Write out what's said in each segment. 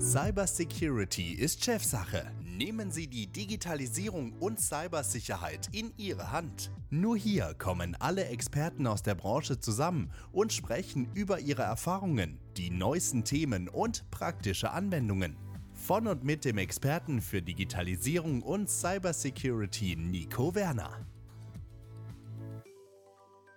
Cybersecurity ist Chefsache. Nehmen Sie die Digitalisierung und Cybersicherheit in Ihre Hand. Nur hier kommen alle Experten aus der Branche zusammen und sprechen über ihre Erfahrungen, die neuesten Themen und praktische Anwendungen. Von und mit dem Experten für Digitalisierung und Cybersecurity Nico Werner.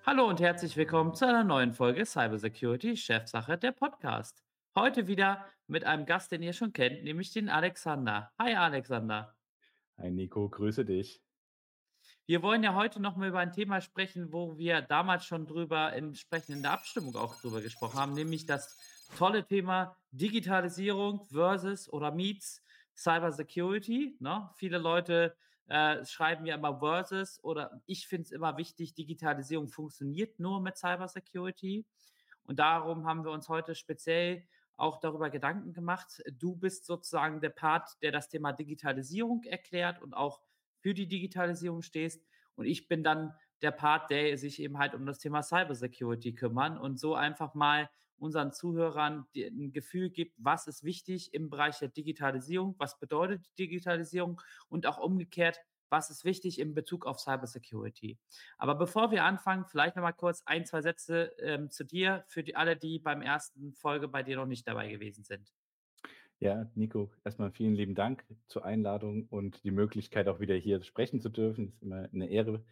Hallo und herzlich willkommen zu einer neuen Folge Cybersecurity Chefsache der Podcast. Heute wieder mit einem Gast, den ihr schon kennt, nämlich den Alexander. Hi Alexander. Hi Nico, grüße dich. Wir wollen ja heute nochmal über ein Thema sprechen, wo wir damals schon drüber entsprechend in der Abstimmung auch drüber gesprochen haben, nämlich das tolle Thema Digitalisierung versus oder meets Cybersecurity. Ne? Viele Leute äh, schreiben ja immer versus oder ich finde es immer wichtig, Digitalisierung funktioniert nur mit Cybersecurity. Und darum haben wir uns heute speziell auch darüber Gedanken gemacht. Du bist sozusagen der Part, der das Thema Digitalisierung erklärt und auch für die Digitalisierung stehst. Und ich bin dann der Part, der sich eben halt um das Thema Cybersecurity kümmern und so einfach mal unseren Zuhörern ein Gefühl gibt, was ist wichtig im Bereich der Digitalisierung, was bedeutet Digitalisierung und auch umgekehrt, was ist wichtig in Bezug auf Cybersecurity. Aber bevor wir anfangen, vielleicht nochmal kurz ein, zwei Sätze ähm, zu dir für die, alle, die beim ersten Folge bei dir noch nicht dabei gewesen sind. Ja, Nico, erstmal vielen lieben Dank zur Einladung und die Möglichkeit auch wieder hier sprechen zu dürfen. Ist immer eine Ehre.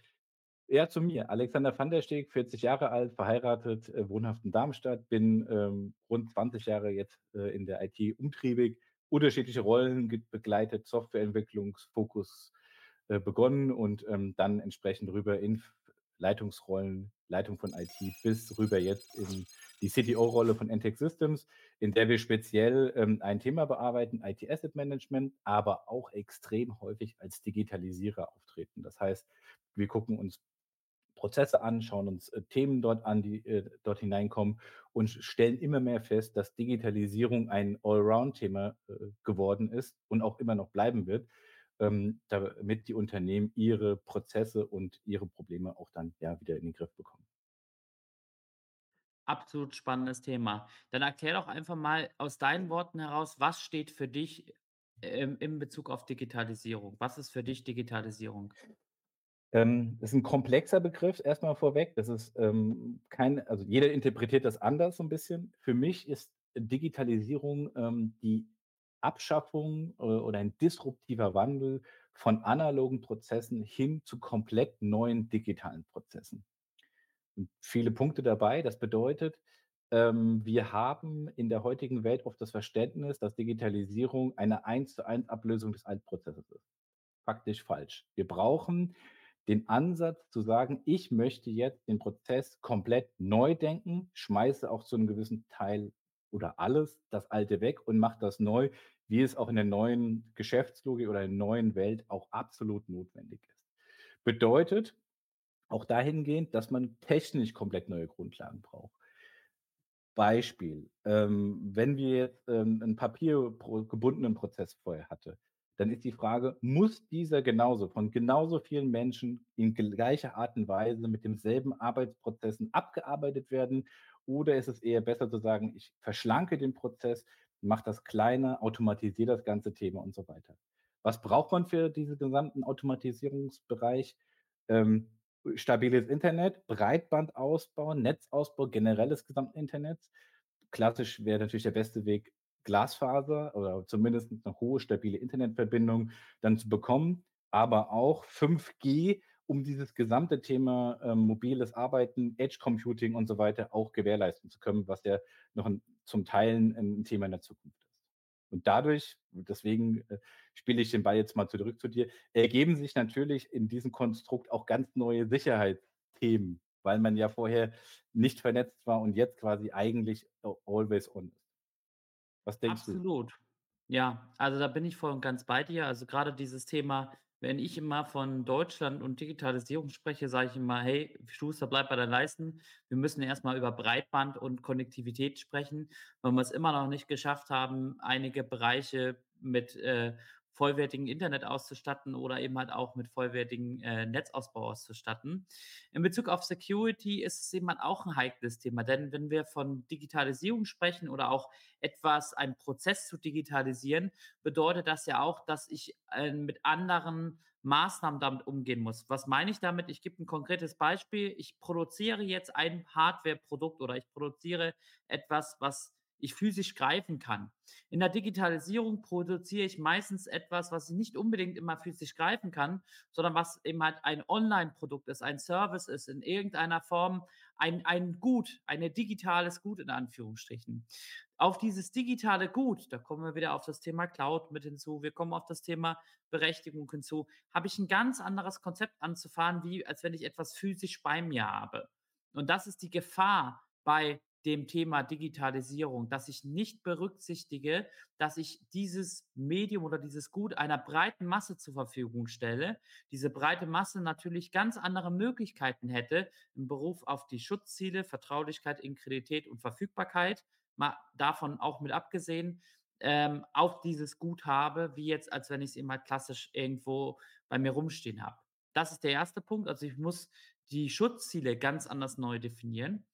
Ja, zu mir. Alexander van der Steg, 40 Jahre alt, verheiratet, äh, wohnhaft in Darmstadt, bin ähm, rund 20 Jahre jetzt äh, in der IT umtriebig, unterschiedliche Rollen begleitet, Softwareentwicklungsfokus äh, begonnen und ähm, dann entsprechend rüber in Leitungsrollen, Leitung von IT bis rüber jetzt in die CTO-Rolle von Entech Systems, in der wir speziell ähm, ein Thema bearbeiten, IT Asset Management, aber auch extrem häufig als Digitalisierer auftreten. Das heißt, wir gucken uns Prozesse an, schauen uns äh, Themen dort an, die äh, dort hineinkommen und stellen immer mehr fest, dass Digitalisierung ein Allround-Thema äh, geworden ist und auch immer noch bleiben wird ähm, damit die Unternehmen ihre Prozesse und ihre Probleme auch dann ja wieder in den Griff bekommen. Absolut spannendes Thema. Dann erklär doch einfach mal aus deinen Worten heraus, was steht für dich ähm, in Bezug auf Digitalisierung? Was ist für dich Digitalisierung? Ähm, das ist ein komplexer Begriff, erstmal vorweg. Das ist ähm, kein, also jeder interpretiert das anders so ein bisschen. Für mich ist Digitalisierung ähm, die Abschaffung äh, oder ein disruptiver Wandel von analogen Prozessen hin zu komplett neuen digitalen Prozessen. Und viele Punkte dabei. Das bedeutet, ähm, wir haben in der heutigen Welt oft das Verständnis, dass Digitalisierung eine eins zu eins Ablösung des Altprozesses ist. Faktisch falsch. Wir brauchen den Ansatz zu sagen, ich möchte jetzt den Prozess komplett neu denken, schmeiße auch zu einem gewissen Teil oder alles das Alte weg und macht das neu, wie es auch in der neuen Geschäftslogik oder in der neuen Welt auch absolut notwendig ist. Bedeutet auch dahingehend, dass man technisch komplett neue Grundlagen braucht. Beispiel, ähm, wenn wir jetzt ähm, einen papiergebundenen Prozess vorher hatte, dann ist die Frage, muss dieser genauso von genauso vielen Menschen in gleicher Art und Weise mit demselben Arbeitsprozessen abgearbeitet werden oder ist es eher besser zu sagen, ich verschlanke den Prozess, mache das kleiner, automatisiere das ganze Thema und so weiter. Was braucht man für diesen gesamten Automatisierungsbereich? Ähm, stabiles Internet, Breitbandausbau, Netzausbau, generelles gesamten Internets. Klassisch wäre natürlich der beste Weg, Glasfaser oder zumindest eine hohe, stabile Internetverbindung dann zu bekommen, aber auch 5G um dieses gesamte Thema ähm, mobiles Arbeiten, Edge Computing und so weiter auch gewährleisten zu können, was ja noch ein, zum Teil ein Thema in der Zukunft ist. Und dadurch, deswegen äh, spiele ich den Ball jetzt mal zurück zu dir, ergeben sich natürlich in diesem Konstrukt auch ganz neue Sicherheitsthemen, weil man ja vorher nicht vernetzt war und jetzt quasi eigentlich always on ist. Was denkst Absolut. du? Absolut. Ja, also da bin ich voll und ganz bei dir. Also gerade dieses Thema wenn ich immer von Deutschland und Digitalisierung spreche, sage ich immer, hey, Schuster, bleib bei deinen Leisten. Wir müssen erstmal über Breitband und Konnektivität sprechen, weil wir es immer noch nicht geschafft haben, einige Bereiche mit äh, vollwertigen Internet auszustatten oder eben halt auch mit vollwertigen äh, Netzausbau auszustatten. In Bezug auf Security ist es eben halt auch ein heikles Thema, denn wenn wir von Digitalisierung sprechen oder auch etwas, einen Prozess zu digitalisieren, bedeutet das ja auch, dass ich äh, mit anderen Maßnahmen damit umgehen muss. Was meine ich damit? Ich gebe ein konkretes Beispiel. Ich produziere jetzt ein Hardware-Produkt oder ich produziere etwas, was ich physisch greifen kann. In der Digitalisierung produziere ich meistens etwas, was ich nicht unbedingt immer physisch greifen kann, sondern was eben halt ein Online-Produkt ist, ein Service ist, in irgendeiner Form ein, ein Gut, ein digitales Gut in Anführungsstrichen. Auf dieses digitale Gut, da kommen wir wieder auf das Thema Cloud mit hinzu, wir kommen auf das Thema Berechtigung hinzu, habe ich ein ganz anderes Konzept anzufahren, wie als wenn ich etwas physisch bei mir habe. Und das ist die Gefahr bei dem Thema Digitalisierung, dass ich nicht berücksichtige, dass ich dieses Medium oder dieses Gut einer breiten Masse zur Verfügung stelle, diese breite Masse natürlich ganz andere Möglichkeiten hätte im Beruf auf die Schutzziele, Vertraulichkeit, Integrität und Verfügbarkeit, mal davon auch mit abgesehen, ähm, auch dieses Gut habe, wie jetzt, als wenn ich es immer klassisch irgendwo bei mir rumstehen habe. Das ist der erste Punkt. Also ich muss die Schutzziele ganz anders neu definieren.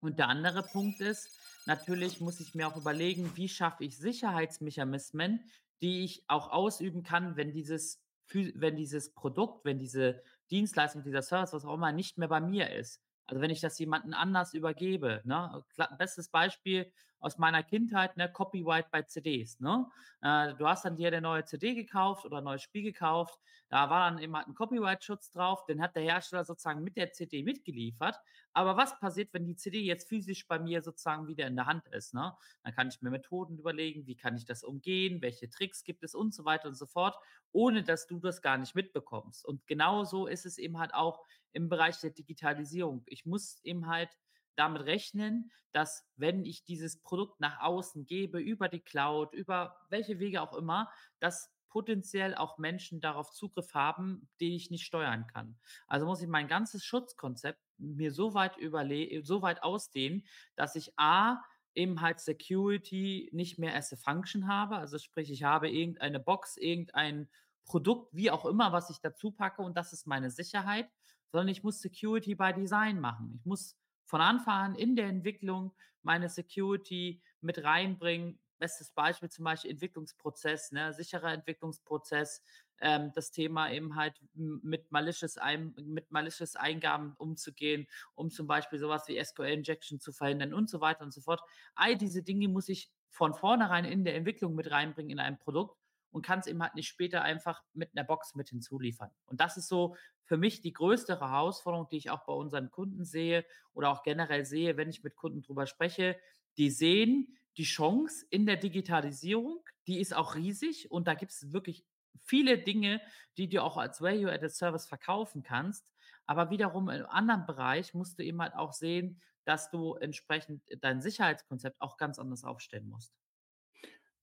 Und der andere Punkt ist, natürlich muss ich mir auch überlegen, wie schaffe ich Sicherheitsmechanismen, die ich auch ausüben kann, wenn dieses, wenn dieses Produkt, wenn diese Dienstleistung, dieser Service, was auch immer, nicht mehr bei mir ist. Also wenn ich das jemanden anders übergebe. Ne? Bestes Beispiel, aus meiner Kindheit, ne, Copyright bei CDs. Ne? Äh, du hast dann dir eine neue CD gekauft oder ein neues Spiel gekauft. Da war dann immer ein Copyright-Schutz drauf. Den hat der Hersteller sozusagen mit der CD mitgeliefert. Aber was passiert, wenn die CD jetzt physisch bei mir sozusagen wieder in der Hand ist? Ne? Dann kann ich mir Methoden überlegen, wie kann ich das umgehen, welche Tricks gibt es und so weiter und so fort, ohne dass du das gar nicht mitbekommst. Und genauso ist es eben halt auch im Bereich der Digitalisierung. Ich muss eben halt damit rechnen, dass wenn ich dieses Produkt nach außen gebe, über die Cloud, über welche Wege auch immer, dass potenziell auch Menschen darauf Zugriff haben, die ich nicht steuern kann. Also muss ich mein ganzes Schutzkonzept mir so weit überle so weit ausdehnen, dass ich A eben halt Security nicht mehr as a Function habe. Also sprich, ich habe irgendeine Box, irgendein Produkt, wie auch immer, was ich dazu packe und das ist meine Sicherheit, sondern ich muss Security by Design machen. Ich muss von Anfang an in der Entwicklung meine Security mit reinbringen. Bestes Beispiel zum Beispiel Entwicklungsprozess, ne, sicherer Entwicklungsprozess, ähm, das Thema eben halt mit malicious, Ein mit malicious Eingaben umzugehen, um zum Beispiel sowas wie SQL-Injection zu verhindern und so weiter und so fort. All diese Dinge muss ich von vornherein in der Entwicklung mit reinbringen in ein Produkt und kann es eben halt nicht später einfach mit einer Box mit hinzuliefern. Und das ist so für mich die größte Herausforderung, die ich auch bei unseren Kunden sehe oder auch generell sehe, wenn ich mit Kunden drüber spreche. Die sehen die Chance in der Digitalisierung, die ist auch riesig und da gibt es wirklich viele Dinge, die du auch als Value-Added Service verkaufen kannst. Aber wiederum im anderen Bereich musst du eben halt auch sehen, dass du entsprechend dein Sicherheitskonzept auch ganz anders aufstellen musst.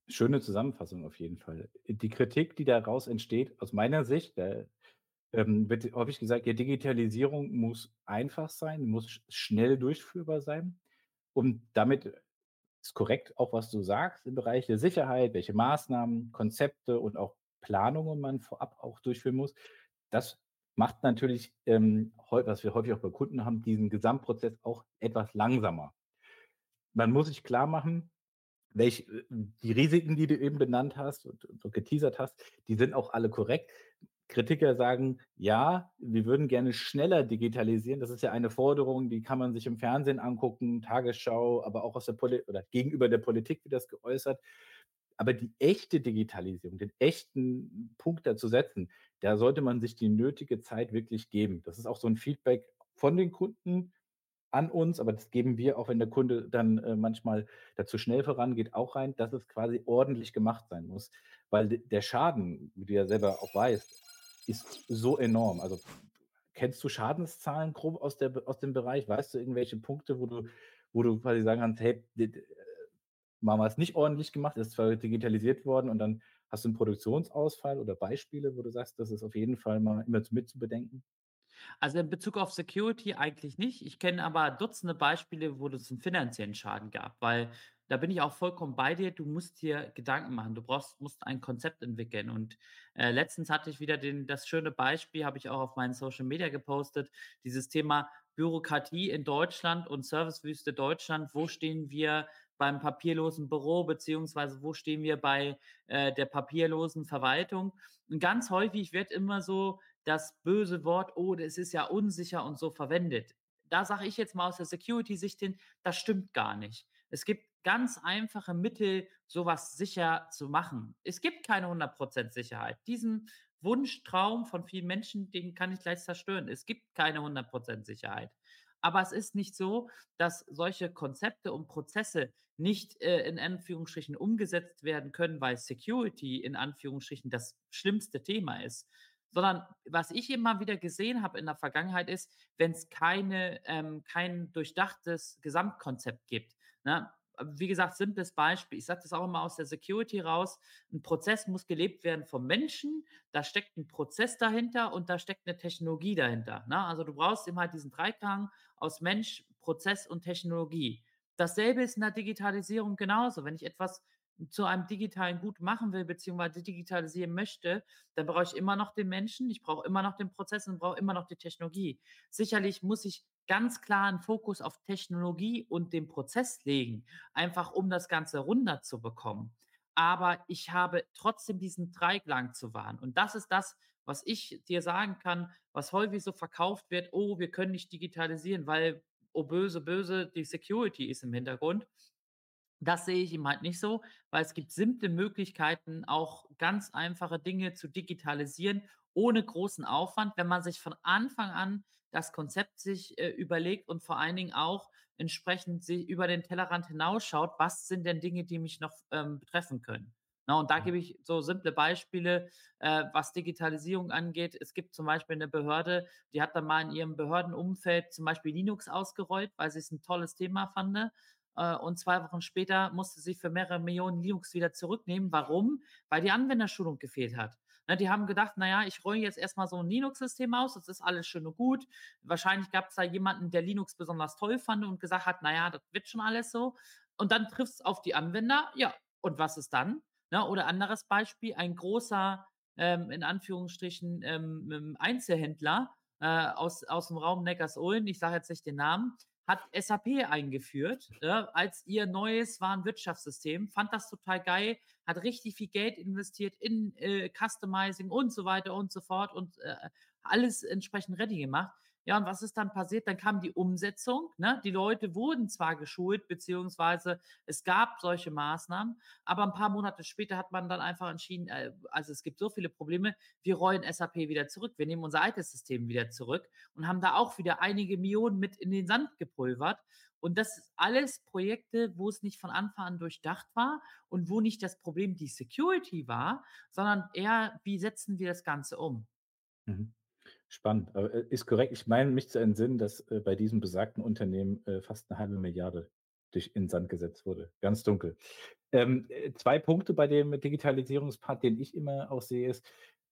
Schöne Zusammenfassung auf jeden Fall. Die Kritik, die daraus entsteht, aus meiner Sicht, da ähm, wird häufig gesagt, ja, Digitalisierung muss einfach sein, muss schnell durchführbar sein. Und damit ist korrekt auch, was du sagst im Bereich der Sicherheit, welche Maßnahmen, Konzepte und auch Planungen man vorab auch durchführen muss. Das macht natürlich, ähm, was wir häufig auch bei Kunden haben, diesen Gesamtprozess auch etwas langsamer. Man muss sich klar machen, welche, äh, die Risiken, die du eben benannt hast und, und geteasert hast, die sind auch alle korrekt. Kritiker sagen, ja, wir würden gerne schneller digitalisieren. Das ist ja eine Forderung, die kann man sich im Fernsehen angucken, Tagesschau, aber auch aus der Poli oder gegenüber der Politik wird das geäußert. Aber die echte Digitalisierung, den echten Punkt dazu setzen, da sollte man sich die nötige Zeit wirklich geben. Das ist auch so ein Feedback von den Kunden, an uns, aber das geben wir, auch wenn der Kunde dann äh, manchmal dazu schnell vorangeht, auch rein, dass es quasi ordentlich gemacht sein muss. Weil der Schaden, wie du ja selber auch weißt, ist so enorm. Also kennst du Schadenszahlen grob aus, der, aus dem Bereich? Weißt du irgendwelche Punkte, wo du, wo du quasi sagen kannst, hey, wir es nicht ordentlich gemacht, ist zwar digitalisiert worden und dann hast du einen Produktionsausfall oder Beispiele, wo du sagst, das ist auf jeden Fall mal immer mit zu bedenken? Also in Bezug auf Security eigentlich nicht. Ich kenne aber Dutzende Beispiele, wo es einen finanziellen Schaden gab, weil da bin ich auch vollkommen bei dir. Du musst dir Gedanken machen. Du brauchst musst ein Konzept entwickeln. Und, äh, letztens hatte ich wieder den das schöne Beispiel, habe ich auch auf meinen Social Media gepostet, dieses Thema Bürokratie in Deutschland und Servicewüste Deutschland. Wo stehen wir beim papierlosen Büro, beziehungsweise wo stehen wir bei, äh, der papierlosen Verwaltung? Und ganz häufig wird immer so das böse Wort: „Oh, das ist ja unsicher“ und so verwendet. Da sage ich jetzt mal aus der Security-Sicht hin, das stimmt gar nicht. Es gibt ganz einfache Mittel, sowas sicher zu machen. Es gibt keine 100% Sicherheit. Diesen Wunschtraum von vielen Menschen, den kann ich gleich zerstören. Es gibt keine 100% Sicherheit. Aber es ist nicht so, dass solche Konzepte und Prozesse nicht äh, in Anführungsstrichen umgesetzt werden können, weil Security in Anführungsstrichen das schlimmste Thema ist. Sondern was ich immer wieder gesehen habe in der Vergangenheit ist, wenn es keine, ähm, kein durchdachtes Gesamtkonzept gibt. Ne? Wie gesagt, simples Beispiel. Ich sage das auch immer aus der Security raus. Ein Prozess muss gelebt werden vom Menschen. Da steckt ein Prozess dahinter und da steckt eine Technologie dahinter. Ne? Also du brauchst immer diesen Dreiklang aus Mensch, Prozess und Technologie. Dasselbe ist in der Digitalisierung genauso. Wenn ich etwas zu einem digitalen Gut machen will, beziehungsweise digitalisieren möchte, dann brauche ich immer noch den Menschen, ich brauche immer noch den Prozess und brauche immer noch die Technologie. Sicherlich muss ich ganz klar einen Fokus auf Technologie und den Prozess legen, einfach um das Ganze runterzubekommen. Aber ich habe trotzdem diesen Dreiklang zu wahren. Und das ist das, was ich dir sagen kann, was häufig so verkauft wird, oh, wir können nicht digitalisieren, weil, oh böse, böse, die Security ist im Hintergrund. Das sehe ich ihm halt nicht so, weil es gibt simple Möglichkeiten, auch ganz einfache Dinge zu digitalisieren, ohne großen Aufwand, wenn man sich von Anfang an das Konzept sich äh, überlegt und vor allen Dingen auch entsprechend sich über den Tellerrand hinausschaut, was sind denn Dinge, die mich noch ähm, betreffen können. Na, und da gebe ich so simple Beispiele, äh, was Digitalisierung angeht. Es gibt zum Beispiel eine Behörde, die hat dann mal in ihrem Behördenumfeld zum Beispiel Linux ausgerollt, weil sie es ein tolles Thema fand. Äh, und zwei Wochen später musste sie für mehrere Millionen Linux wieder zurücknehmen. Warum? Weil die Anwenderschulung gefehlt hat. Ne, die haben gedacht, naja, ich rolle jetzt erstmal so ein Linux-System aus, das ist alles schön und gut. Wahrscheinlich gab es da jemanden, der Linux besonders toll fand und gesagt hat, naja, das wird schon alles so. Und dann trifft es auf die Anwender, ja, und was ist dann? Ne? Oder anderes Beispiel, ein großer, ähm, in Anführungsstrichen, ähm, ähm Einzelhändler äh, aus, aus dem Raum Neckarsulm, ich sage jetzt nicht den Namen, hat SAP eingeführt äh, als ihr neues Warenwirtschaftssystem, fand das total geil, hat richtig viel Geld investiert in äh, Customizing und so weiter und so fort und äh, alles entsprechend ready gemacht. Ja, und was ist dann passiert? Dann kam die Umsetzung. Ne? Die Leute wurden zwar geschult, beziehungsweise es gab solche Maßnahmen, aber ein paar Monate später hat man dann einfach entschieden, äh, also es gibt so viele Probleme, wir rollen SAP wieder zurück. Wir nehmen unser altes System wieder zurück und haben da auch wieder einige Millionen mit in den Sand gepulvert. Und das ist alles Projekte, wo es nicht von Anfang an durchdacht war und wo nicht das Problem die Security war, sondern eher, wie setzen wir das Ganze um? Mhm. Spannend, aber, äh, ist korrekt. Ich meine mich zu entsinnen, dass, äh, bei diesem besagten Unternehmen, äh, fast eine halbe Milliarde durch in Sand gesetzt wurde. Ganz dunkel. Ähm, äh, 2 Punkte bei dem Digitalisierungspart, den ich immer auch sehe, ist,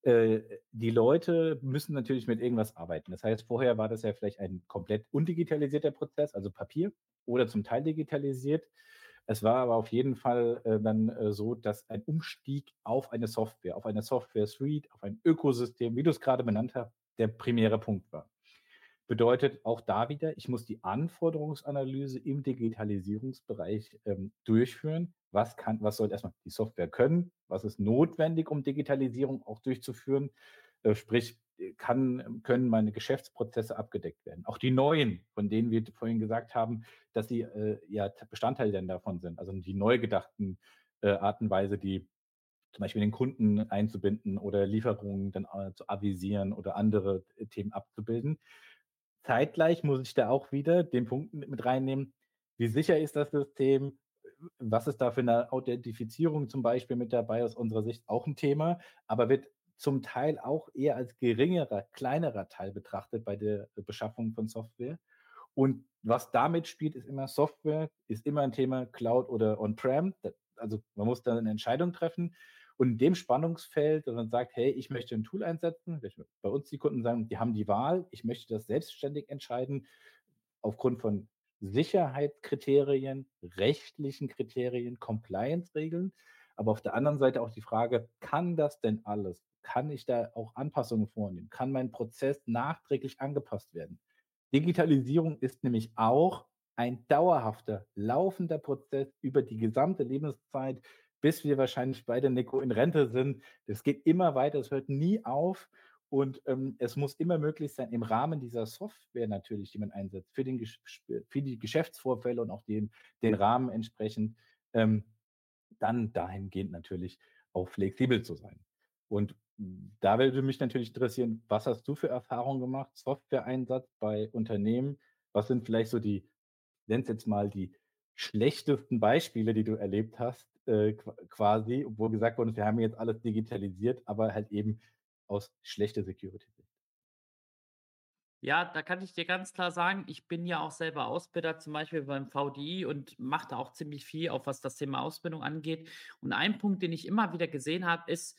äh, die Leute müssen natürlich mit irgendwas arbeiten. Das heißt, vorher war das ja vielleicht ein komplett undigitalisierter Prozess, also Papier oder zum Teil digitalisiert. Es war aber auf jeden Fall dann so, dass ein Umstieg auf eine Software, auf eine Software-Suite, auf ein Ökosystem, wie du es gerade benannt hast, der primäre Punkt war. Bedeutet auch da wieder, ich muss die Anforderungsanalyse im Digitalisierungsbereich ähm, durchführen. Was kann, was soll erstmal die Software können? Was ist notwendig, um Digitalisierung auch durchzuführen? Äh, sprich, kann, können meine Geschäftsprozesse abgedeckt werden. Auch die neuen, von denen wir vorhin gesagt haben, dass sie äh, ja Bestandteil denn davon sind. Also die neu gedachten äh, Arten Weise, die zum Beispiel den Kunden einzubinden oder Lieferungen dann äh, zu avisieren oder andere äh, Themen abzubilden. Zeitgleich muss ich da auch wieder den Punkt mit reinnehmen, wie sicher ist das System, was ist da für eine Authentifizierung zum Beispiel mit dabei aus unserer Sicht auch ein Thema, aber wird zum Teil auch eher als geringerer, kleinerer Teil betrachtet bei der Beschaffung von Software. Und was damit spielt, ist immer Software, ist immer ein Thema Cloud oder On-Prem. Also man muss da eine Entscheidung treffen. Und in dem Spannungsfeld, dass man sagt, hey, ich möchte ein Tool einsetzen, bei uns die Kunden sagen, die haben die Wahl, ich möchte das selbstständig entscheiden, aufgrund von Sicherheitskriterien, rechtlichen Kriterien, Compliance-Regeln, aber auf der anderen Seite auch die Frage: „Kann das denn alles? Kann ich da auch Anpassungen vornehmen? Kann mein Prozess nachträglich angepasst werden?“ Digitalisierung ist nämlich auch ein dauerhafter, laufender Prozess über die gesamte Lebenszeit, bis wir wahrscheinlich beide, Nico, in Rente sind. Das geht immer weiter, es hört nie auf und, ähm, es muss immer möglich sein, im Rahmen dieser Software natürlich, die man einsetzt, für den für die Geschäftsvorfälle und auch den den Rahmen entsprechend, ähm, dann dahingehend natürlich auch flexibel zu sein. Und da würde mich natürlich interessieren, was hast du für Erfahrungen gemacht, Softwareeinsatz bei Unternehmen? Was sind vielleicht so die, es jetzt mal, die schlechtesten Beispiele, die du erlebt hast, äh, qua quasi, wo gesagt worden ist: „Wir haben jetzt alles digitalisiert“, aber halt eben aus schlechter Security-Sicht? Ja, da kann ich dir ganz klar sagen, ich bin ja auch selber Ausbilder, zum Beispiel beim VDI und mache da auch ziemlich viel, auch was das Thema Ausbildung angeht. Und ein Punkt, den ich immer wieder gesehen habe, ist,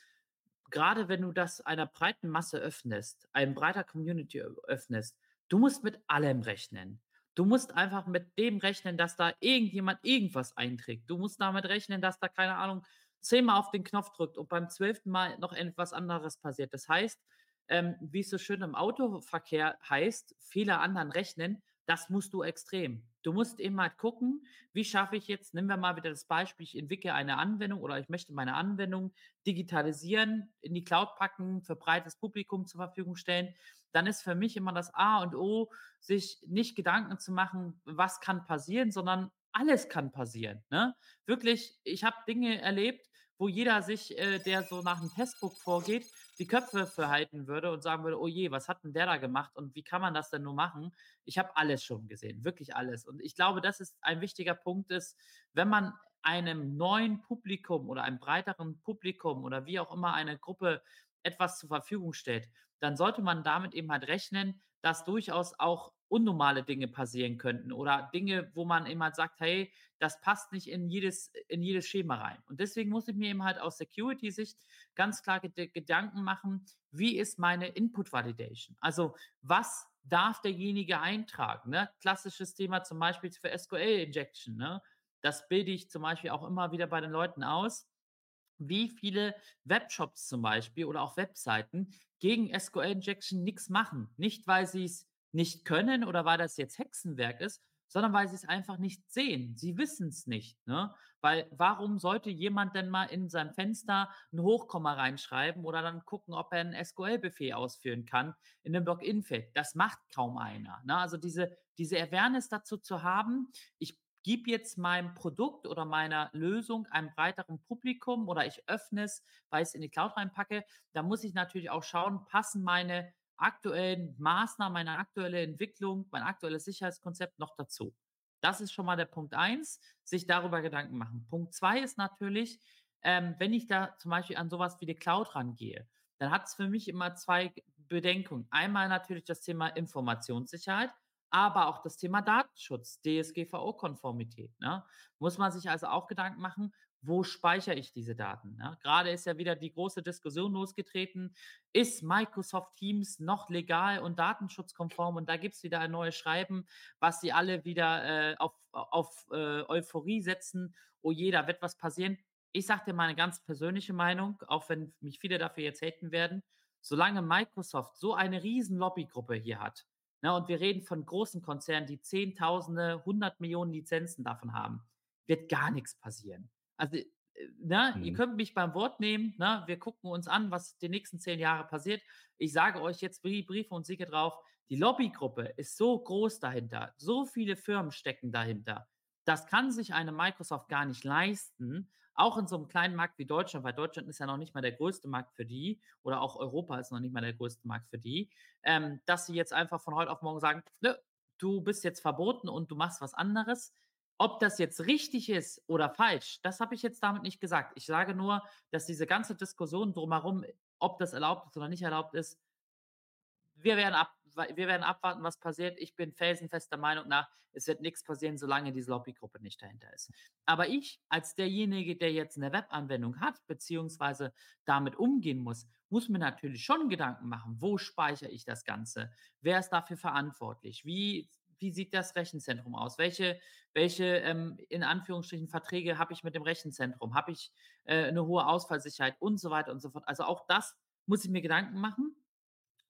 gerade wenn du das einer breiten Masse öffnest, einem breiter Community öffnest, du musst mit allem rechnen. Du musst einfach mit dem rechnen, dass da irgendjemand irgendwas einträgt. Du musst damit rechnen, dass da, keine Ahnung, zehnmal auf den Knopf drückt und beim zwölften Mal noch etwas anderes passiert. Das heißt, ähm, wie es so schön im Autoverkehr heißt, Fehler anderen rechnen, das musst du extrem. Du musst eben halt gucken, wie schaffe ich jetzt nehmen wir mal wieder das Beispiel, ich entwickle eine Anwendung oder ich möchte meine Anwendung digitalisieren, in die Cloud packen, für breites Publikum zur Verfügung stellen. Dann ist für mich immer das A und O, sich nicht Gedanken zu machen, was kann passieren, sondern alles kann passieren, ne? Wirklich, ich habe Dinge erlebt, wo jeder sich, äh, der so nach 'm Testbook vorgeht, die Köpfe für halten würde und sagen würde: „Oh je, was hat 'n der da gemacht und wie kann man das denn nur machen?“ Ich habe alles schon gesehen, wirklich alles. Und ich glaube, das ist ein wichtiger Punkt ist, wenn man einem neuen Publikum oder einem breiteren Publikum oder wie auch immer eine Gruppe etwas zur Verfügung stellt, dann sollte man damit eben halt rechnen, dass durchaus auch unnormale Dinge passieren könnten oder Dinge, wo man eben halt sagt: „Hey, das passt nicht in jedes in jedes Schema rein.“ Und deswegen muss ich mir eben halt aus Security-Sicht ganz klar Ged Gedanken machen: „Wie ist meine Input Validation?“ Also, was darf derjenige eintragen, ne? Klassisches Thema zum Beispiel für SQL Injection, ne? Das bilde ich zum Beispiel auch immer wieder bei den Leuten aus. Wie viele Webshops zum Beispiel oder auch Webseiten gegen SQL Injection nix machen. Nicht, weil sie's nicht können oder weil das jetzt Hexenwerk ist, sondern weil sie's einfach nicht sehen. Sie wissen's nicht, ne? Weil warum sollte jemand denn mal in sein Fenster 'n Hochkomma reinschreiben oder dann gucken, ob er 'n SQL-Befehl ausführen kann in 'nem Login-Feld? Das macht kaum einer, ne? Also, diese diese Awareness dazu zu haben: „Ich gebe jetzt meinem Produkt oder meiner Lösung einem breiteren Publikum oder ich öffne es, weil ich's in die Cloud reinpacke“, da muss ich natürlich auch schauen, passen meine aktuellen Maßnahmen, meine aktuelle Entwicklung, mein aktuelles Sicherheitskonzept noch dazu. Das ist schon mal der Punkt 1, sich darüber Gedanken machen. Punkt 2 ist natürlich, ähm, wenn ich da zum Beispiel an so was wie die Cloud rangehe, dann hat's für mich immer 2 g Bedenkungen. Einmal natürlich das Thema Informationssicherheit, aber auch das Thema Datenschutz, DSGVO-Konformität, ne? Muss man sich also auch Gedanken machen: „Wo speichere ich diese Daten“, ne? Grade ist ja wieder die große Diskussion losgetreten: „Ist Microsoft Teams noch legal und datenschutzkonform?“ Und da gibt's wieder ein neues Schreiben, was sie alle wieder, äh, auf auf, äh, Euphorie setzen: „Oh je, da wird was passieren.“ Ich sage dir meine ganz persönliche Meinung, auch wenn mich viele dafür jetzt haten werden: Solange Microsoft so eine riesen Lobbygruppe hier hat, ne, und wir reden von großen Konzernen, die Zehntausende, 100.000.000 Lizenzen davon haben, wird gar nix passieren. Also, äh, ne, ihr Mhm. könnt mich beim Wort nehmen, ne? Wir gucken uns an, was die nächsten 10 Jahre passiert. Ich sage euch jetzt Brie Brief und Siegel drauf, die Lobbygruppe ist so groß dahinter, so viele Firmen stecken dahinter. Das kann sich eine Microsoft gar nicht leisten, auch in so 'nem kleinen Markt wie Deutschland, weil Deutschland ist ja noch nicht mal der größte Markt für die oder auch Europa ist noch nicht mal der größte Markt für die, ähm, dass sie jetzt einfach von heute auf morgen sagen: „Ne, du bist jetzt verboten und du machst was anderes.“ Ob das jetzt richtig ist oder falsch, das habe ich jetzt damit nicht gesagt. Ich sage nur, dass diese ganze Diskussion drumherum, ob das erlaubt ist oder nicht erlaubt ist wir werden ab wir werden abwarten, was passiert. Ich bin felsenfester Meinung nach, es wird nix passieren, solange diese Lobbygruppe nicht dahinter ist. Aber ich als derjenige, der jetzt 'ne Webanwendung hat, beziehungsweise damit umgehen muss, muss mir natürlich schon Gedanken machen: „Wo speichere ich das Ganze? Wer ist dafür verantwortlich? Wie wie sieht das Rechenzentrum aus? Welche, welche ähm, in Anführungsstrichen Verträge habe ich mit dem Rechenzentrum? Habe ich äh, eine hohe Ausfallsicherheit und so weiter und so fort? Also auch das muss ich mir Gedanken machen.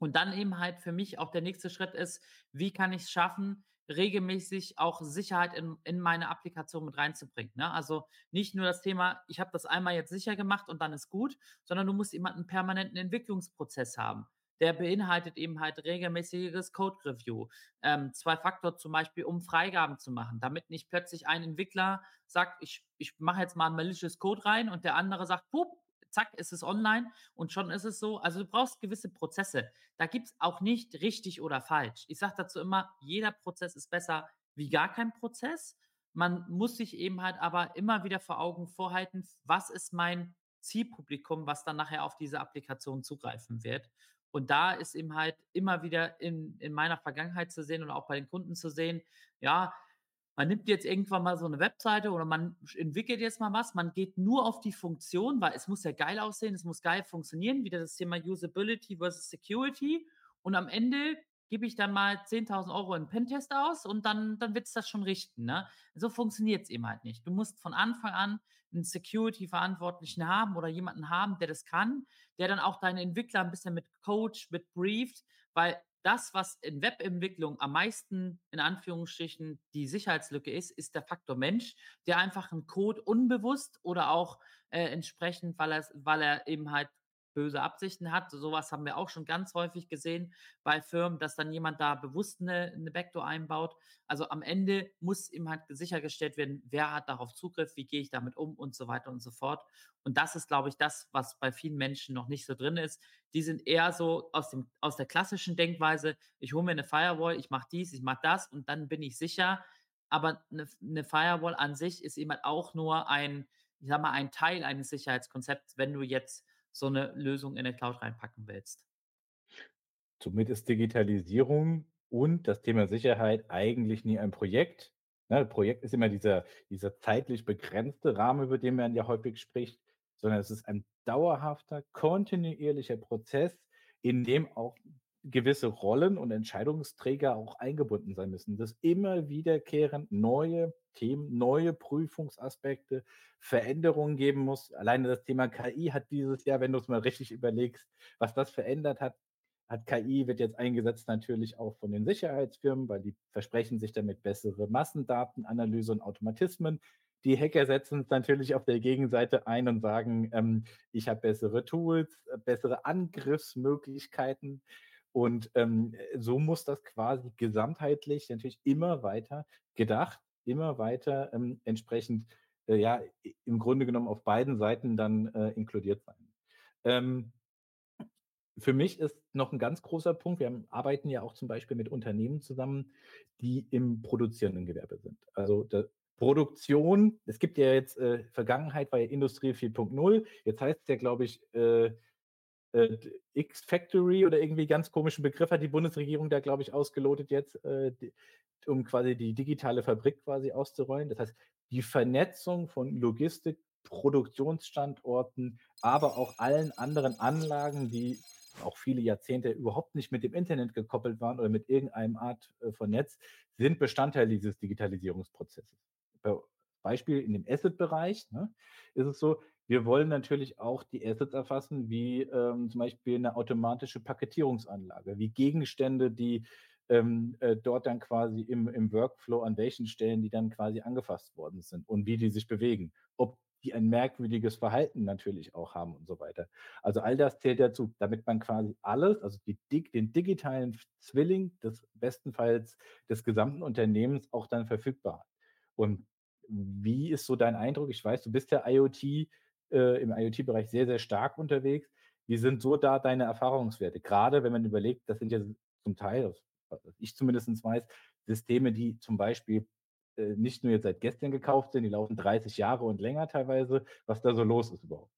Und dann eben halt für mich auch der nächste Schritt ist, wie kann ich es schaffen, regelmäßig auch Sicherheit in, in meine Applikation mit reinzubringen. Ne? Also nicht nur das Thema, ich habe das einmal jetzt sicher gemacht und dann ist gut, sondern du musst immer einen permanenten Entwicklungsprozess haben. Der beinhaltet eben halt regelmäßiges Code-Review. Ähm, zwei Faktor zum Beispiel, um Freigaben zu machen, damit nicht plötzlich ein Entwickler sagt, ich, ich mache jetzt mal ein malicious Code rein und der andere sagt, pup, zack, ist es online und schon ist es so. Also du brauchst gewisse Prozesse. Da gibt es auch nicht richtig oder falsch. Ich sage dazu immer, jeder Prozess ist besser wie gar kein Prozess. Man muss sich eben halt aber immer wieder vor Augen vorhalten, was ist mein Zielpublikum, was dann nachher auf diese Applikation zugreifen wird. Und da ist eben halt immer wieder in, in meiner Vergangenheit zu sehen und auch bei den Kunden zu sehen, ja, man nimmt jetzt irgendwann mal so eine Webseite oder man entwickelt jetzt mal was, man geht nur auf die Funktion, weil es muss ja geil aussehen, es muss geil funktionieren, wieder das Thema Usability versus Security. Und am Ende gebe ich dann mal 10.000 Euro in Pentest aus und dann, dann wird es das schon richten. Ne? So funktioniert es eben halt nicht. Du musst von Anfang an einen Security-Verantwortlichen haben oder jemanden haben, der das kann, der dann auch deine Entwickler ein bisschen mit Coach, mit brieft, weil das, was in Webentwicklung am meisten in Anführungsstrichen die Sicherheitslücke ist, ist der Faktor Mensch, der einfach einen Code unbewusst oder auch äh, entsprechend, weil er, weil er eben halt böse Absichten hat. Sowas haben wir auch schon ganz häufig gesehen bei Firmen, dass dann jemand da bewusst eine, eine Backdoor einbaut. Also am Ende muss ihm halt sichergestellt werden, wer hat darauf Zugriff, wie gehe ich damit um und so weiter und so fort. Und das ist, glaube ich, das, was bei vielen Menschen noch nicht so drin ist. Die sind eher so aus, dem, aus der klassischen Denkweise, ich hole mir eine Firewall, ich mache dies, ich mache das und dann bin ich sicher. Aber eine, eine Firewall an sich ist eben halt auch nur ein, ich sag mal, ein Teil eines Sicherheitskonzepts, wenn du jetzt so eine Lösung in der Cloud reinpacken willst. Somit ist Digitalisierung und das Thema Sicherheit eigentlich nie ein Projekt. Ne, Projekt ist immer dieser, dieser zeitlich begrenzte Rahmen, über den man ja häufig spricht, sondern es ist ein dauerhafter, kontinuierlicher Prozess, in dem auch gewisse Rollen und Entscheidungsträger auch eingebunden sein müssen, dass immer wiederkehrend neue Themen, neue Prüfungsaspekte, Veränderungen geben muss. Alleine das Thema KI hat dieses Jahr, wenn du es mal richtig überlegst, was das verändert hat, hat KI, wird jetzt eingesetzt natürlich auch von den Sicherheitsfirmen, weil die versprechen sich damit bessere Massendatenanalyse und Automatismen. Die Hacker setzen es natürlich auf der Gegenseite ein und sagen, ähm, ich habe bessere Tools, bessere Angriffsmöglichkeiten. Und ähm, so muss das quasi gesamtheitlich natürlich immer weiter gedacht, immer weiter ähm, entsprechend, äh, ja, im Grunde genommen auf beiden Seiten dann äh, inkludiert sein. Ähm, für mich ist noch ein ganz großer Punkt, wir haben, arbeiten ja auch zum Beispiel mit Unternehmen zusammen, die im produzierenden Gewerbe sind. Also Produktion, es gibt ja jetzt, äh, Vergangenheit war ja Industrie 4.0, jetzt heißt es ja, glaube ich, äh, äh, X-Factory oder irgendwie ganz komischen Begriff hat die Bundesregierung da, glaube ich, ausgelotet jetzt, äh, die, um quasi die digitale Fabrik quasi auszurollen. Das heißt, die Vernetzung von Logistik, Produktionsstandorten, aber auch allen anderen Anlagen, die auch viele Jahrzehnte überhaupt nicht mit dem Internet gekoppelt waren oder mit irgendeinem Art äh, von Netz, sind Bestandteil dieses Digitalisierungsprozesses. Beispiel in dem Asset-Bereich ne, ist es so, wir wollen natürlich auch die Assets erfassen, wie ähm, zum Beispiel eine automatische Paketierungsanlage, wie Gegenstände, die ähm, äh, dort dann quasi im, im Workflow an welchen Stellen die dann quasi angefasst worden sind und wie die sich bewegen. Ob die ein merkwürdiges Verhalten natürlich auch haben und so weiter. Also all das zählt dazu, damit man quasi alles, also die, den digitalen Zwilling des bestenfalls des gesamten Unternehmens auch dann verfügbar hat. Und wie ist so dein Eindruck? Ich weiß, du bist ja IoT äh, im IoT-Bereich sehr, sehr stark unterwegs. Wie sind so da deine Erfahrungswerte? Gerade wenn man überlegt, das sind ja zum Teil, was ich zumindest weiß, Systeme, die zum Beispiel äh, nicht nur jetzt seit gestern gekauft sind, die laufen 30 Jahre und länger teilweise, was da so los ist überhaupt.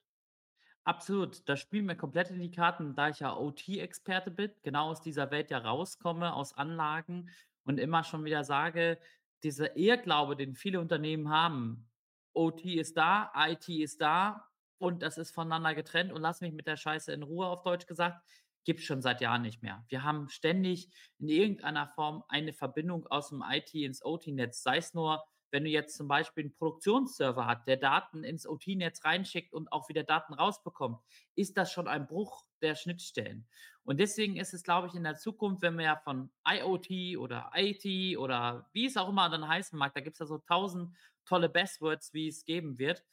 Absolut, das spielt mir komplett in die Karten, da ich ja OT-Experte bin, genau aus dieser Welt ja rauskomme, aus Anlagen und immer schon wieder sage, dieser Irrglaube, den viele Unternehmen haben, OT ist da, IT ist da und das ist voneinander getrennt und lass mich mit der Scheiße in Ruhe, auf Deutsch gesagt, gibt schon seit Jahren nicht mehr. Wir haben ständig in irgendeiner Form eine Verbindung aus dem IT ins OT-Netz, sei es nur wenn du jetzt zum Beispiel einen Produktionsserver hast, der Daten ins OT-Netz reinschickt und auch wieder Daten rausbekommt, ist das schon ein Bruch der Schnittstellen. Und deswegen ist es, glaube ich, in der Zukunft, wenn wir ja von IoT oder IT oder wie es auch immer dann heißen mag, da gibt es ja so tausend tolle Bestwords, wie es geben wird,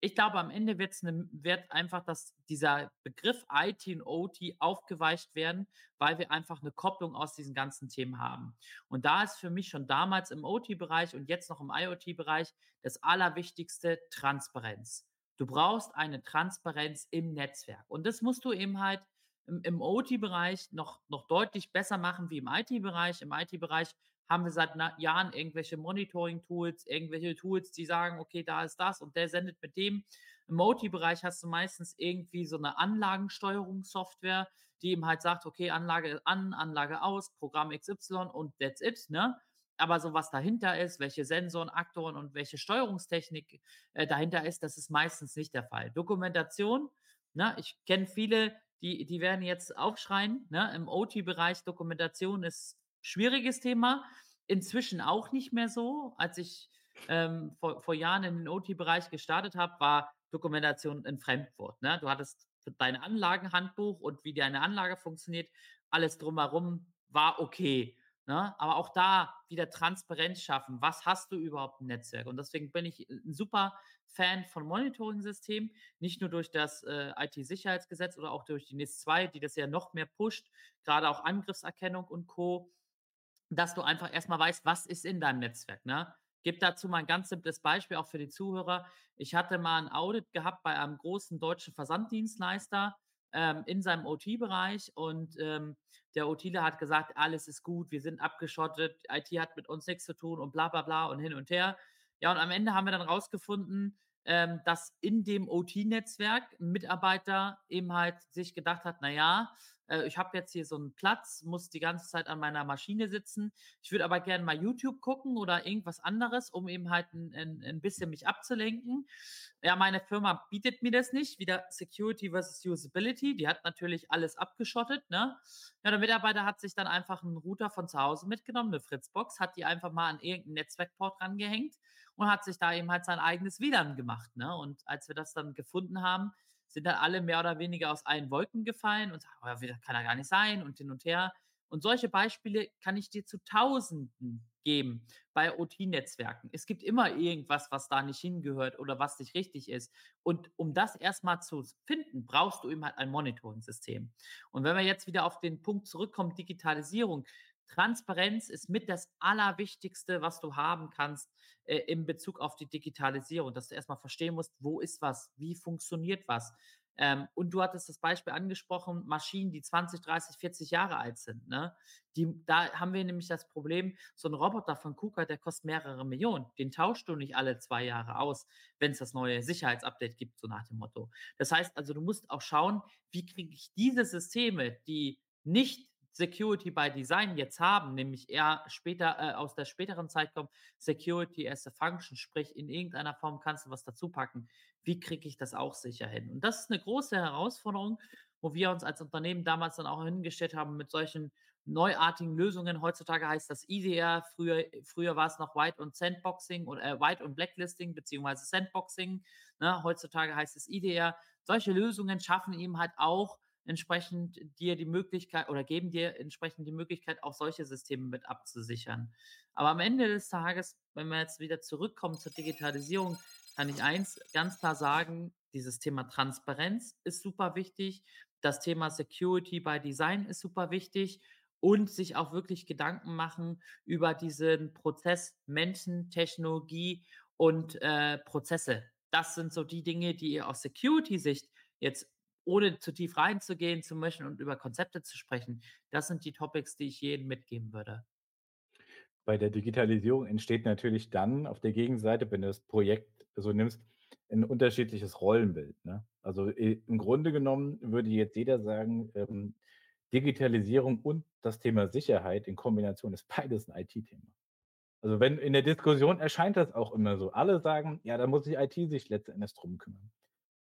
ich glaube, am Ende 'ne wird einfach dass dieser Begriff IT und OT aufgeweicht werden, weil wir einfach eine Kopplung aus diesen ganzen Themen haben. Und da ist für mich schon damals im OT-Bereich und jetzt noch im IoT-Bereich das Allerwichtigste Transparenz. Du brauchst eine Transparenz im Netzwerk. Und das musst du eben halt im im OT-Bereich noch noch deutlich besser machen wie im IT-Bereich. Im IT-Bereich haben wir seit Jahren irgendwelche Monitoring-Tools, irgendwelche Tools, die sagen, okay, da ist das und der sendet mit dem. Im Moti-Bereich hast du meistens irgendwie so eine Anlagensteuerungssoftware, die eben halt sagt, okay, Anlage an, Anlage aus, Programm XY und that's it, ne? Aber so was dahinter ist, welche Sensoren, Aktoren und welche Steuerungstechnik äh, dahinter ist, das ist meistens nicht der Fall. Dokumentation, ne? Ich kenne viele, die, die werden jetzt aufschreien, ne? Im OT-Bereich Dokumentation ist schwieriges Thema. Inzwischen auch nicht mehr so. Als ich ähm, vor, vor Jahren in den OT-Bereich gestartet habe, war Dokumentation ein Fremdwort. Ne? Du hattest dein Anlagenhandbuch und wie deine Anlage funktioniert, alles drumherum war okay. Ne? Aber auch da wieder Transparenz schaffen. Was hast du überhaupt im Netzwerk? Und deswegen bin ich ein super Fan von Monitoring-Systemen, nicht nur durch das äh, IT-Sicherheitsgesetz oder auch durch die NIS 2, die das ja noch mehr pusht, gerade auch Angriffserkennung und Co dass du einfach erstmal weißt, was ist in deinem Netzwerk, ne? Gebe dazu mal ein ganz simples Beispiel auch für die Zuhörer. Ich hatte mal ein Audit gehabt bei einem großen deutschen Versanddienstleister ähm, in seinem OT-Bereich und ähm, der OTler hat gesagt, alles ist gut, wir sind abgeschottet, IT hat mit uns nichts zu tun und bla bla bla und hin und her. Ja, und am Ende haben wir dann rausgefunden, ähm, dass in dem OT-Netzwerk ein Mitarbeiter eben halt sich gedacht hat, naja, äh, ich habe jetzt hier so einen Platz, muss die ganze Zeit an meiner Maschine sitzen. Ich würde aber gerne mal YouTube gucken oder irgendwas anderes, um eben halt ein, ein, ein bisschen mich abzulenken. Ja, meine Firma bietet mir das nicht. Wieder Security versus Usability. Die hat natürlich alles abgeschottet. Ne? Ja, der Mitarbeiter hat sich dann einfach einen Router von zu Hause mitgenommen, eine Fritzbox, hat die einfach mal an irgendeinen Netzwerkport rangehängt und hat sich da eben halt sein eigenes WLAN gemacht. Ne? Und als wir das dann gefunden haben, sind dann alle mehr oder weniger aus allen Wolken gefallen und sagen, oh, das kann ja gar nicht sein und hin und her. Und solche Beispiele kann ich dir zu Tausenden geben bei OT-Netzwerken. Es gibt immer irgendwas, was da nicht hingehört oder was nicht richtig ist. Und um das erstmal zu finden, brauchst du eben halt ein Monitoring-System. Und wenn wir jetzt wieder auf den Punkt zurückkommen, Digitalisierung, Transparenz ist mit das Allerwichtigste, was du haben kannst äh, in Bezug auf die Digitalisierung, dass du erstmal verstehen musst, wo ist was, wie funktioniert was. Ähm, und du hattest das Beispiel angesprochen, Maschinen, die 20, 30, 40 Jahre alt sind. Ne? Die, da haben wir nämlich das Problem, so ein Roboter von KUKA, der kostet mehrere Millionen. Den tauschst du nicht alle zwei Jahre aus, wenn es das neue Sicherheitsupdate gibt, so nach dem Motto. Das heißt also, du musst auch schauen, wie kriege ich diese Systeme, die nicht Security by Design jetzt haben, nämlich eher später äh, aus der späteren Zeit kommt, Security as a Function, sprich in irgendeiner Form kannst du was dazu packen. Wie kriege ich das auch sicher hin? Und das ist eine große Herausforderung, wo wir uns als Unternehmen damals dann auch hingestellt haben mit solchen neuartigen Lösungen. Heutzutage heißt das IDR, früher, früher war es noch White und Sandboxing oder äh, White und Blacklisting beziehungsweise Sandboxing. Ne? Heutzutage heißt es IDR. Solche Lösungen schaffen eben halt auch entsprechend dir die Möglichkeit oder geben dir entsprechend die Möglichkeit, auch solche Systeme mit abzusichern. Aber am Ende des Tages, wenn wir jetzt wieder zurückkommen zur Digitalisierung, kann ich eins ganz klar sagen, dieses Thema Transparenz ist super wichtig, das Thema Security by Design ist super wichtig und sich auch wirklich Gedanken machen über diesen Prozess Menschen, Technologie und äh, Prozesse. Das sind so die Dinge, die ihr aus Security-Sicht jetzt ohne zu tief reinzugehen zu möchten und über Konzepte zu sprechen, das sind die Topics, die ich jedem mitgeben würde. Bei der Digitalisierung entsteht natürlich dann auf der Gegenseite, wenn du das Projekt so nimmst, ein unterschiedliches Rollenbild. Ne? Also im Grunde genommen würde jetzt jeder sagen, ähm, Digitalisierung und das Thema Sicherheit in Kombination ist beides ein IT-Thema. Also wenn in der Diskussion erscheint das auch immer so. Alle sagen, ja, da muss sich IT sich letzten drum kümmern.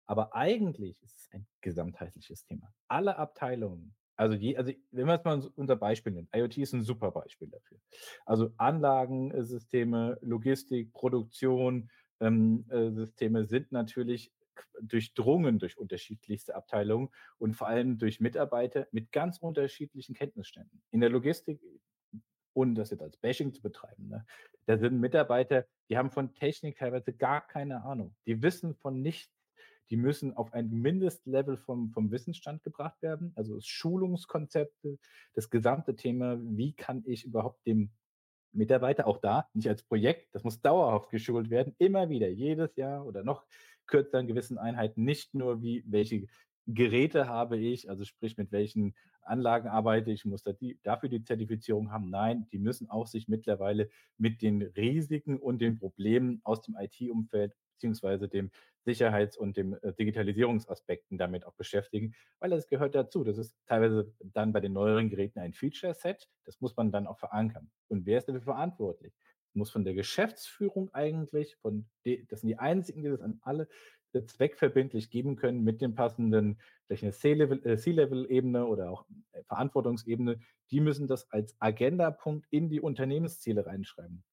Aber eigentlich ist es ein gesamtheitliches Thema. Alle Abteilungen Also, je also, wenn wir jetzt mal uns unser Beispiel nehmen. IoT ist 'n super Beispiel dafür. Also, Anlagen äh, Logistik, Produktion, ähm, äh, Systeme sind natürlich durchdrungen durch unterschiedlichste Abteilungen und vor allem durch Mitarbeiter mit ganz unterschiedlichen Kenntnisständen. In der Logistik, ohne das jetzt als Bashing zu betreiben, ne, da sind Mitarbeiter, die haben von Technik teilweise gar keine Ahnung. Die wissen von nichts. Die müssen auf ein Mindestlevel vom vom Wissensstand gebracht werden, also Schulungskonzepte, das gesamte Thema, wie kann ich überhaupt dem Mitarbeiter auch da, nicht als Projekt, das muss dauerhaft geschult werden, immer wieder, jedes Jahr oder noch kürzer in gewissen Einheiten, nicht nur wie welche Geräte habe ich, also sprich, mit welchen Anlagen arbeite ich, muss da die dafür die Zertifizierung haben. Nein, die müssen auch sich mittlerweile mit den Risiken und den Problemen aus dem IT-Umfeld beziehungsweise dem Sicherheits und dem, äh, Digitalisierungsaspekten damit auch beschäftigen, weil das gehört dazu. Das ist teilweise dann bei den neueren Geräten ein Feature Set, das muss man dann auch verankern. Und wer ist dafür verantwortlich? Muss von der Geschäftsführung eigentlich, von das sind die einzigen, die das an alle, äh, zweckverbindlich geben können mit den passenden vielleicht 'ne C-Level äh, C-Level-Ebene oder auch, Verantwortungsebene. Die müssen das als Agendapunkt in die Unternehmensziele reinschreiben.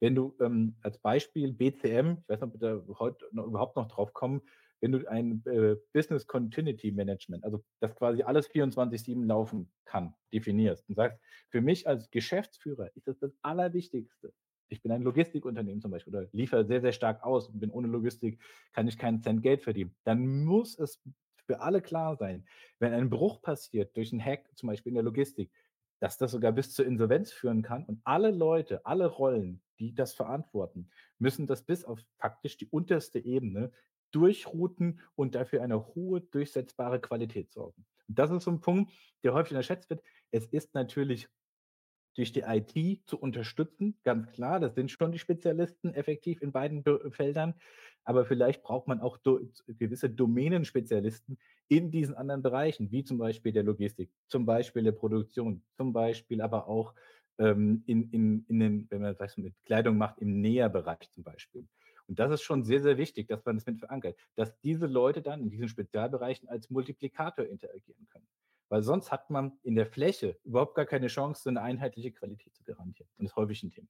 Wenn du, ähm, als Beispiel BCM, ich weiß nicht, ob wir da heute noch überhaupt noch drauf kommen, wenn du ein, äh, Business Continuity Management, also, dass quasi alles 24/7 laufen kann, definierst und sagst: „Für mich als Geschäftsführer ist das das Allerwichtigste.“ Ich bin ein Logistikunternehmen zum Beispiel oder liefere sehr, sehr stark aus und bin ohne Logistik kann ich keinen Cent Geld verdienen. Dann muss es für alle klar sein, wenn ein Bruch passiert durch 'n Hack, zum Beispiel in der Logistik, dass das sogar bis zur Insolvenz führen kann und alle Leute, alle Rollen, die das verantworten, müssen das bis auf faktisch die unterste Ebene durchrouten und dafür eine hohe durchsetzbare Qualität sorgen. Und das ist so 'n Punkt, der häufig unterschätzt wird. Es ist natürlich durch die IT zu unterstützen, ganz klar. Das sind schon die Spezialisten effektiv in beiden Be Feldern, aber vielleicht braucht man auch do gewisse Domänenspezialisten in diesen anderen Bereichen, wie zum Beispiel der Logistik, zum Beispiel der Produktion, zum Beispiel aber auch, ähm, in in in den wenn man was mit Kleidung macht, im Näherbereich zum Beispiel. Und das ist schon sehr, sehr wichtig, dass man das mit verankert, dass diese Leute dann in diesen Spezialbereichen als Multiplikator interagieren können. Weil sonst hat man in der Fläche überhaupt gar keine Chance, so 'ne einheitliche Qualität zu garantieren und ist häufig 'n Thema.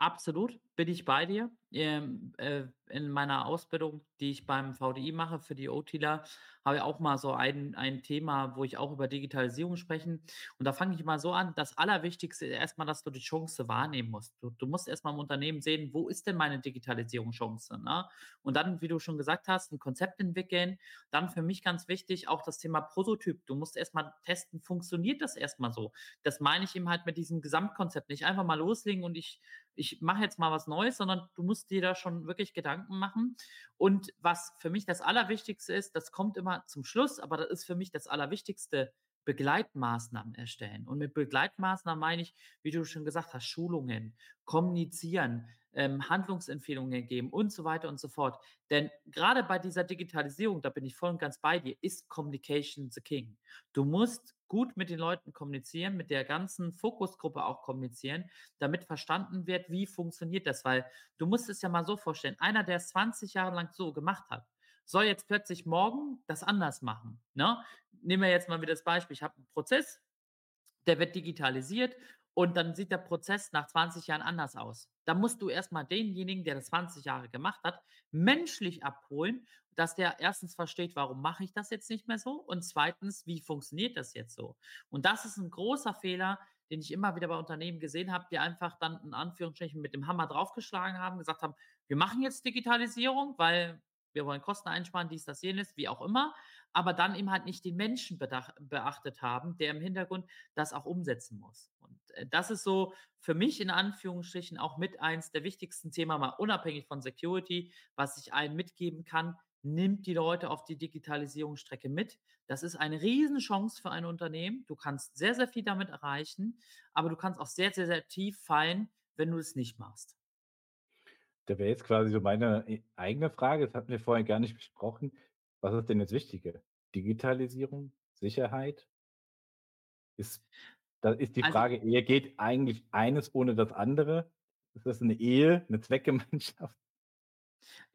Absolut, bin ich bei dir. Ähm, äh, in meiner Ausbildung, die ich beim VDI mache für die OTler, habe ich auch mal so ein ein Thema, wo ich auch über Digitalisierung sprechen. Und da fange ich mal so an, das Allerwichtigste erst mal, dass du die Chance wahrnehmen musst. Du du musst erst mal im Unternehmen sehen: „Wo ist denn meine Digitalisierungschance“, ne? Und dann, wie du schon gesagt hast, 'n Konzept entwickeln. Dann für mich ganz wichtig auch das Thema Prototyp. Du musst erst mal testen, funktioniert das erst mal so? Das meine ich eben halt mit diesem Gesamtkonzept. Nicht einfach mal loslegen und ich ich mache jetzt mal was Neues, sondern du musst dir da schon wirklich Gedanken machen. Und was für mich das Allerwichtigste ist, das kommt immer zum Schluss, aber das ist für mich das Allerwichtigste, Begleitmaßnahmen erstellen. Und mit Begleitmaßnahmen meine ich, wie du schon gesagt hast, Schulungen, kommunizieren, ähm, Handlungsempfehlungen geben und so weiter und so fort. Denn grade bei dieser Digitalisierung, da bin ich voll und ganz bei dir, ist Communication the King. Du musst gut mit den Leuten kommunizieren, mit der ganzen Fokusgruppe auch kommunizieren, damit verstanden wird, wie funktioniert das? Weil du musst es ja mal so vorstellen, einer, der es 20 Jahre lang so gemacht hat, soll jetzt plötzlich morgen das anders machen, ne? Nehmen wir jetzt mal wieder das Beispiel, ich habe 'n Prozess, der wird digitalisiert und dann sieht der Prozess nach 20 Jahren anders aus. Da musst du erst mal denjenigen, der das 20 Jahre gemacht hat, menschlich abholen, dass der 1. versteht: „Warum mache ich das jetzt nicht mehr so?“ Und 2. „Wie funktioniert das jetzt so?“ Und das ist 'n großer Fehler, den ich immer wieder bei Unternehmen gesehen habe, die einfach dann in Anführungsstrichen mit dem Hammer draufgeschlagen haben, gesagt haben: „Wir machen jetzt Digitalisierung, weil wir wollen Kosten einsparen“, dies, das, jenes, wie auch immer, aber dann eben halt nicht den Menschen beachtet haben, der im Hintergrund das auch umsetzen muss. Äh, das ist so für mich in Anführungsstrichen auch mit eins der wichtigsten Thema, mal unabhängig von Security, was ich allen mitgeben kann: Nimmt die Leute auf die Digitalisierungsstrecke mit. Das ist eine Riesenchance für ein Unternehmen. Du kannst sehr, sehr viel damit erreichen, aber du kannst auch sehr, sehr, sehr tief fallen, wenn du es nicht machst. Da wäre jetzt quasi so meine, äh, eigene Frage, das hatten wir vorhin gar nicht besprochen. Was ist denn jetzt wichtiger? Digitalisierung, Sicherheit? Ist da ist die Also Frage eher, geht eigentlich eines ohne das andere? Ist das 'ne Ehe, 'ne Zweckgemeinschaft?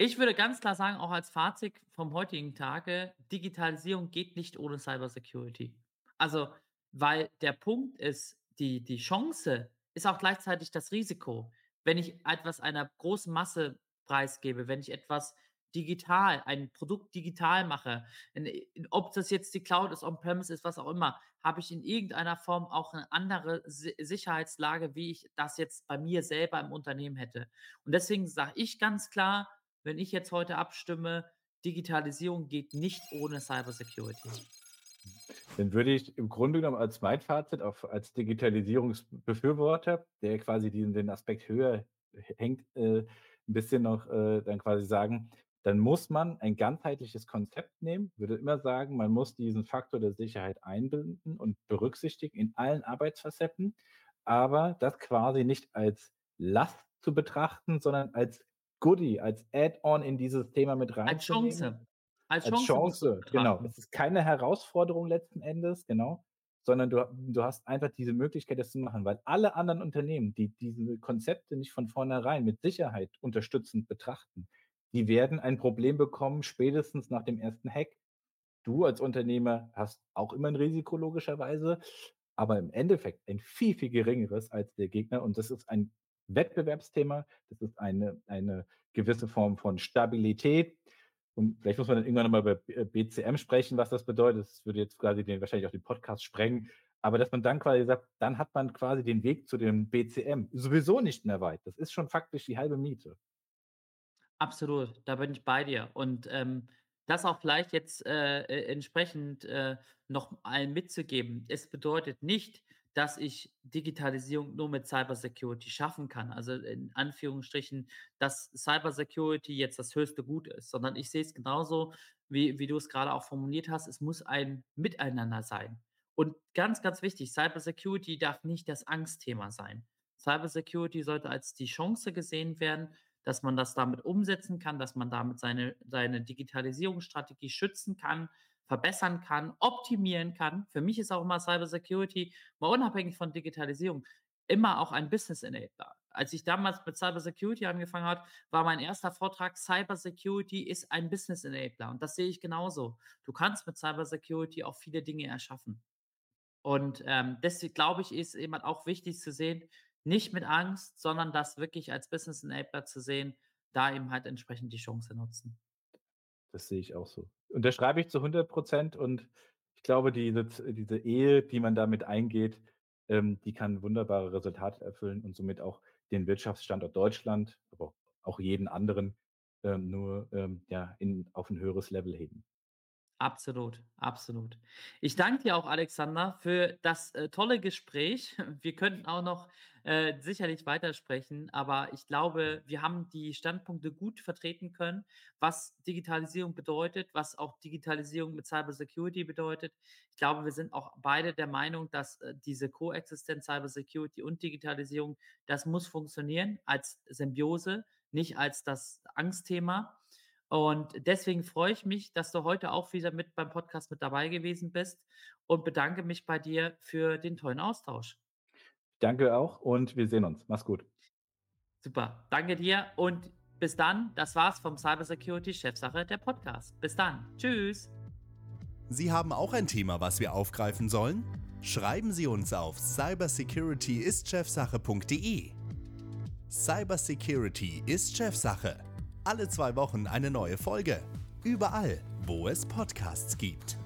Ich würde ganz klar sagen, auch als Fazit vom heutigen Tage: Digitalisierung geht nicht ohne Cybersecurity. Also, weil der Punkt ist, die die Chance ist auch gleichzeitig das Risiko. Wenn ich etwas einer großen Masse preisgebe, wenn ich etwas digital ein Produkt digital mache, in in ob das jetzt die Cloud ist, on-premise ist, was auch immer, habe ich in irgendeiner Form auch 'ne andere Si Sicherheitslage, wie ich das jetzt bei mir selber im Unternehmen hätte. Und deswegen sage ich ganz klar, wenn ich jetzt heute abstimme, Digitalisierung geht nicht ohne Cybersecurity. Dann würde ich im Grunde genommen als mein Fazit auf als Digitalisierungsbefürworter, der quasi den den Aspekt höher hängt, äh, 'n bisschen noch, äh, dann quasi sagen, dann muss man ein ganzheitliches Konzept nehmen. Würde immer sagen, man muss diesen Faktor der Sicherheit einbinden und berücksichtigen in allen Arbeitsfacetten, aber das quasi nicht als Last zu betrachten, sondern als Goodie, als Add-on in dieses Thema mit Als reinzunehmen. Chance. Als Als Chance du's Chance, genau. Es ist keine Herausforderung letzten Endes, genau, sondern du du hast einfach diese Möglichkeit, das zu machen, weil alle anderen Unternehmen, die diese Konzepte nicht von vornherein mit Sicherheit unterstützend betrachten, die werden ein Problem bekommen, spätestens nach dem 1. Hack. Du als Unternehmer hast auch immer 'n Risiko logischerweise, aber im Endeffekt ein viel, viel geringeres als der Gegner und das ist ein Wettbewerbsthema. Das ist eine eine gewisse Form von Stabilität. Und vielleicht muss man dann irgendwann noch mal über B äh, BCM sprechen, was das bedeutet. Das würde jetzt quasi den wahrscheinlich auch den Podcast sprengen. Aber dass man dann quasi sagt, dann hat man quasi den Weg zu dem BCM sowieso nicht mehr weit. Das ist schon faktisch die halbe Miete. Absolut, da bin ich bei dir. Und, ähm, das auch vielleicht jetzt, äh, e entsprechend, äh, noch allen mitzugeben. Es bedeutet nicht, dass ich Digitalisierung nur mit Cybersecurity schaffen kann. Also, in Anführungsstrichen, dass Cybersecurity jetzt das höchste Gut ist, sondern ich sehe es genauso, wie wie du es grade auch formuliert hast. Es muss ein Miteinander sein. Und ganz, ganz wichtig, Cybersecurity darf nicht das Angstthema sein. Cybersecurity sollte als die Chance gesehen werden, dass man das damit umsetzen kann, dass man damit seine seine Digitalisierungsstrategie schützen kann, verbessern kann, optimieren kann. Für mich ist auch immer Cybersecurity, mal unabhängig von Digitalisierung, immer auch ein Business Enabler. Als ich damals mit Cybersecurity angefangen hat, war mein 1. Vortrag: „Cybersecurity ist ein Business Enabler.“ Und das sehe ich genauso. Du kannst mit Cybersecurity auch viele Dinge erschaffen. Und, ähm, deswegen glaube ich, ist eben auch wichtig zu sehen, nicht mit Angst, sondern das wirklich als Business Enabler zu sehen, da eben halt entsprechend die Chance nutzen. Das sehe ich auch so. Unterschreibe ich zu 100 % und ich glaube, diese Z diese Ehe, die man damit eingeht, ähm, die kann wunderbare Resultate erfüllen und somit auch den Wirtschaftsstandort Deutschland, aber auch jeden anderen, ähm, nur, ähm, ja, in auf 'n höheres Level heben. Absolut, absolut. Ich danke dir auch, Alexander, für das, äh, tolle Gespräch. Wir könnten auch noch, äh, sicherlich weitersprechen, aber ich glaube, wir haben die Standpunkte gut vertreten können, was Digitalisierung bedeutet, was auch Digitalisierung mit Cybersecurity bedeutet. Ich glaube, wir sind auch beide der Meinung, dass, äh, diese Koexistenz Cybersecurity und Digitalisierung, das muss funktionieren als Symbiose, nicht als das Angstthema. Und deswegen freue ich mich, dass du heute auch wieder mit beim Podcast mit dabei gewesen bist und bedanke mich bei dir für den tollen Austausch. Danke auch und wir sehen uns. Mach's gut. Super, danke dir und bis dann. Das war's vom Cybersecurity Chefsache, der Podcast. Bis dann. Tschüss. Sie haben auch ein Thema, was wir aufgreifen sollen? Schreiben Sie uns auf cybersecurityistchefsache.de. Cybersecurity ist Chefsache. Alle 2 Wochen eine neue Folge. Überall, wo es Podcasts gibt.